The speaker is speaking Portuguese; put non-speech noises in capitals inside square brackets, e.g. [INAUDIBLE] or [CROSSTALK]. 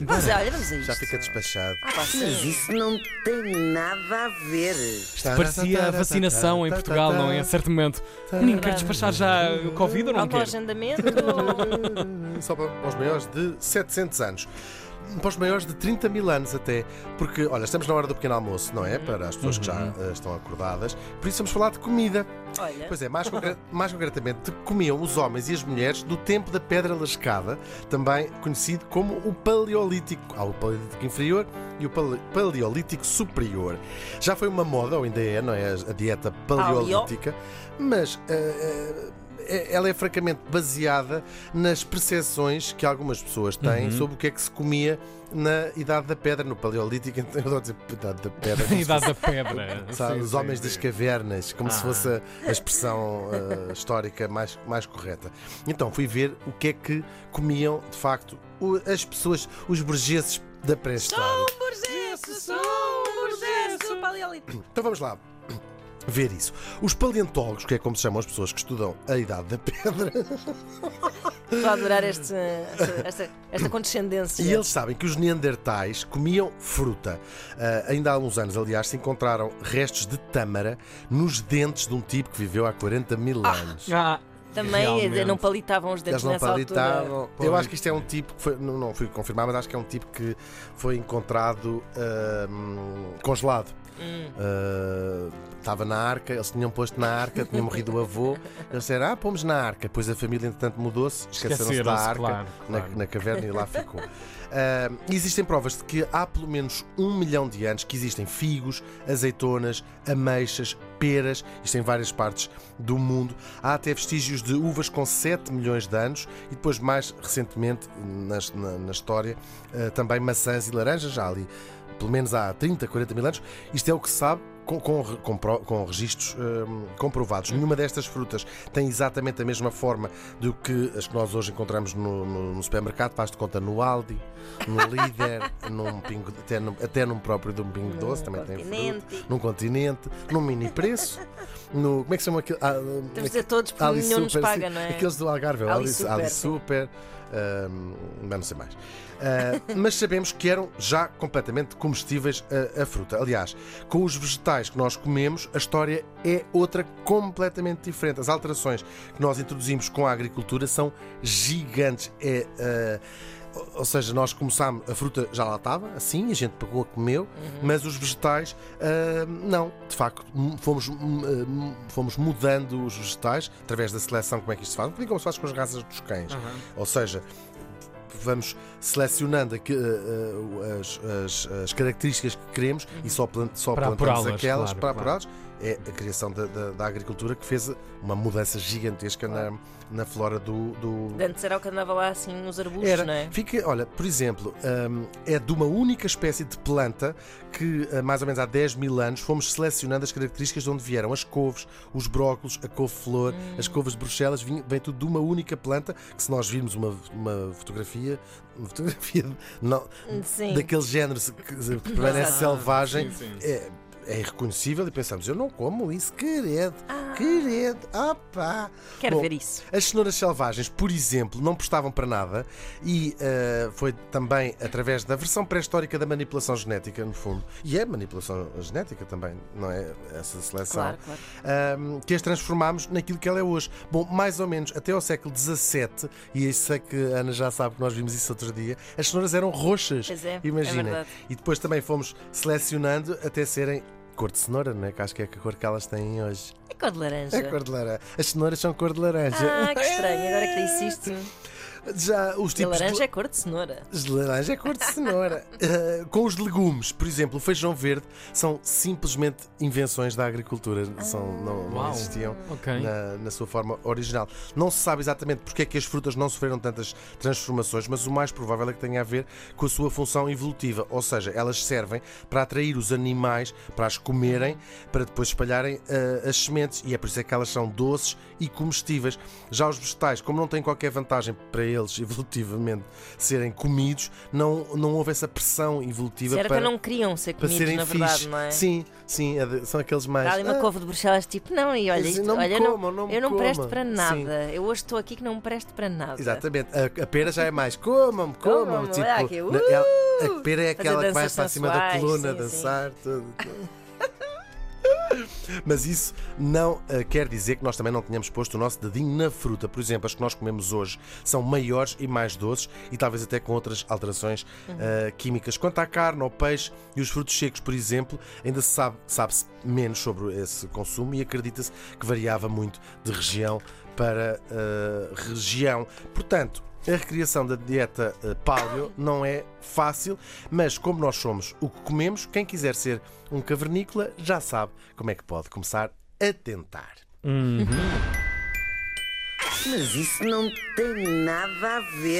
Olha, Mas olha, vamos a isto. já fica despachado. Ah. Mas isso não tem nada a ver. Parecia a vacinação em Portugal, não é? A certo momento. Menino, quer despachar já o Covid ou não Algum quer? agendamento? [LAUGHS] Só para para os maiores de 700 anos. Para os maiores de 30 mil anos até. Porque, olha, estamos na hora do pequeno almoço, não é? Para as pessoas que já Uhum. eh, estão acordadas. Por isso vamos falar de comida. Olha, Pois é, mais, concre- [LAUGHS] mais concretamente, comiam os homens e as mulheres do tempo da Pedra Lascada, também conhecido como o Paleolítico. Há o Paleolítico Inferior e o Pale- Paleolítico Superior. Já foi uma moda, ou ainda é, não é? A dieta paleolítica, mas. eh, eh, ela é francamente baseada nas percepções que algumas pessoas têm sobre o que é que se comia na Idade da Pedra, no Paleolítico. [LAUGHS] Eu adoro dizer Idade da Pedra. se [LAUGHS] Idade da pedra. [LAUGHS] Sabe, Sim, os sim, homens sim. das cavernas, como se Ah. fosse a, a expressão eh, histórica mais, mais correta. Então fui ver o que é que comiam de facto o- as pessoas, os burgueses da pré-história. burgueso, sou um burgueso paleolítico. Então vamos lá. Ver isso. Os paleontólogos, que é como se chamam as pessoas que estudam a idade da pedra, Estou a adorar este, esta, esta, esta condescendência. e eles sabem que os neandertais comiam fruta. Ah, ainda há uns anos, aliás, se encontraram restos de tâmara nos dentes de um tipo que viveu há 40 mil anos. Ah, Também realmente. não palitavam os dedos Eles não nessa altura. palitavam. Eu Pois. acho que isto é um tipo que foi, não, não fui confirmar, mas acho que é um tipo que foi encontrado ahm, congelado. Hum. Ah, Estava na arca, eles tinham posto na arca, tinha morrido o avô. [LAUGHS] Eles disseram, ah, pomos na arca. Depois a família, entretanto, mudou-se, esqueceram-se da arca claro, na, claro. na caverna e lá [LAUGHS] ficou. Ah, existem provas de que há pelo menos um milhão de anos que existem figos, azeitonas, ameixas, peras, isto em várias partes do mundo. Há até vestígios de uvas com 7 milhões de anos e depois, mais recentemente, na, na história, ah, também maçãs e laranjas, já ali pelo menos há 30, 40 mil anos. Isto é o que se sabe. Com, com, com, com registros hum, comprovados. Nenhuma destas frutas tem exatamente a mesma forma do que as que nós hoje encontramos no, no- no supermercado. Faz de conta no Aldi, no [LAUGHS] Líder, num pingo, até, num, até num próprio de um pingo doce, também tem fruta. Num continente, num mini preço. No, como é que se chama aquilo? Ah, Temos de dizer todos porque Ali nenhum nos Super, paga, sim. não é? Aqueles do Algarve, Ali Ali, Super, Ali. Super, não sei mais. Ah, [LAUGHS] mas sabemos que eram já completamente comestíveis a, a fruta. Aliás, com os vegetais que nós comemos, a história é outra completamente diferente. As alterações que nós introduzimos com a agricultura são gigantes. É. ah, ou- seja, nós começámos, a fruta já lá estava, assim, a gente pegou, comeu, mas os vegetais, ah, não. De facto, fomos, ah, fomos mudando os vegetais através da seleção. Como é que isto se faz? Um bocadinho como se faz com as raças dos cães. Ou seja, vamos selecionando aqui, ah, as, as- as características que queremos e só, plant, só Para plantamos apurá-las, aquelas claro, para claro. É a criação da, da- da agricultura que fez uma mudança gigantesca na, na flora do, do, De Antes era o que andava lá assim nos arbustos, era. não é? Fica, olha, por exemplo, hum, é de uma única espécie de planta que, ah, mais ou menos há 10 mil anos, fomos selecionando as características de onde vieram as couves, os brócolos, a couve-flor, Hum. as couves de Bruxelas, vem, vem tudo de uma única planta que, se nós virmos uma, uma fotografia, uma fotografia não, Sim. daquele género que que [LAUGHS] permanece selvagem, Sim, sim. é, é irreconhecível e pensamos, eu não como isso, querido, Ah. Querido, pá. Quero Bom, ver isso. as cenouras selvagens, por exemplo, não prestavam para nada e eh, foi também através da versão pré-histórica da manipulação genética, no fundo, e é manipulação genética também, não é? Essa seleção. Claro, claro. ahm, que as transformámos naquilo que ela é hoje. Bom, mais ou menos até ao século XVII, e isso sei que a Ana já sabe que nós vimos isso outro dia, as cenouras eram roxas. Pois é, é Imaginem. verdade. e depois também fomos selecionando até serem cor de cenoura, não é? Que acho que é a cor que elas têm hoje. É cor de laranja. É cor de laranja. As cenouras são cor de laranja. Ah, que estranho. Agora que disse [LAUGHS] isto. Já os A tipos de- laranja é cor de cenoura. de laranja é cor de cenoura. Uh, [LAUGHS] com os legumes, por exemplo, o feijão verde são simplesmente invenções da agricultura. São, não, não existiam Ok. na, na sua forma original. Não se sabe exatamente porque é que as frutas não sofreram tantas transformações, mas o mais provável é que tenha a ver com a sua função evolutiva. Ou seja, elas servem para atrair os animais para as comerem, para depois espalharem uh, as sementes. E é por isso é que elas são doces e comestíveis. Já os vegetais, como não têm qualquer vantagem para eles evolutivamente serem comidos, não, não houve essa pressão evolutiva Certo, para, não queriam ser comidos, serem na verdade, fixe. não é? Sim, sim, é são aqueles mais. Ali uma "Ah, couve de Bruxelas, tipo, não, e olha, isto, não olha, não me eu não presto para Sim. nada. Eu hoje estou aqui que não me presto para nada. Exatamente, a, a pera já é mais comam-me, comam-me. Tipo, aqui, ela- a pera é aquela que vai para cima da coluna, sim, sim. dançar, tudo. tudo. Mas isso não eh, quer dizer que nós também não tenhamos posto o nosso dedinho na fruta. Por exemplo, as que nós comemos hoje são maiores e mais doces e talvez até com outras alterações eh, químicas. Quanto à carne, ao peixe e os frutos secos, por exemplo, ainda se sabe, sabe-se menos sobre esse consumo e acredita-se que variava muito de região para eh, região. Portanto, a recriação da dieta eh, paleo não é fácil, mas como nós somos o que comemos, quem quiser ser um cavernícola já sabe como é que pode começar a tentar. Mas isso não tem nada a ver.